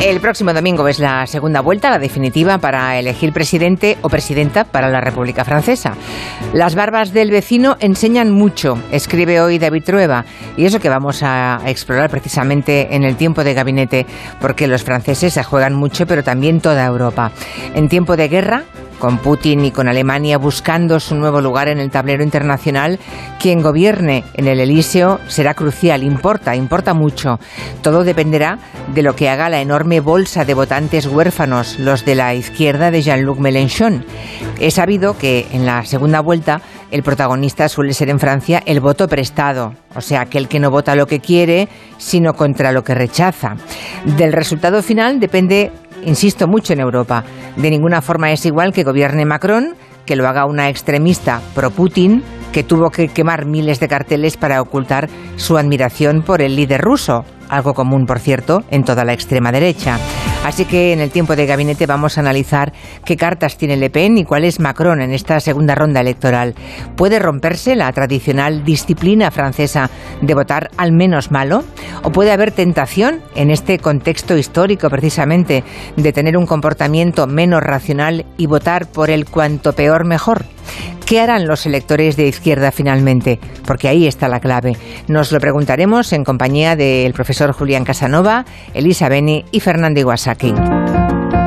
El próximo domingo es la segunda vuelta, la definitiva, para elegir presidente o presidenta para la República Francesa. Las barbas del vecino enseñan mucho, escribe hoy David Trueba, y eso que vamos a explorar precisamente en el tiempo de gabinete, porque los franceses se juegan mucho, pero también toda Europa. En tiempo de guerra, con Putin y con Alemania buscando su nuevo lugar en el tablero internacional, quien gobierne en el Elíseo será crucial, importa, importa mucho. Todo dependerá de lo que haga la enorme bolsa de votantes huérfanos, los de la izquierda de Jean-Luc Mélenchon. He sabido que en la segunda vuelta el protagonista suele ser en Francia el voto prestado, o sea, aquel que no vota lo que quiere, sino contra lo que rechaza. Del resultado final depende insisto mucho en Europa. De ninguna forma es igual que gobierne Macron, que lo haga una extremista pro-Putin, que tuvo que quemar miles de carteles para ocultar su admiración por el líder ruso, algo común, por cierto, en toda la extrema derecha. Así que en el tiempo de gabinete vamos a analizar qué cartas tiene Le Pen y cuál es Macron en esta segunda ronda electoral. ¿Puede romperse la tradicional disciplina francesa de votar al menos malo? ¿O puede haber tentación en este contexto histórico precisamente de tener un comportamiento menos racional y votar por el cuanto peor mejor? ¿Qué harán los electores de izquierda finalmente? Porque ahí está la clave. Nos lo preguntaremos en compañía del profesor Julián Casanova, Elisa Beni y Fernando Iwasaki.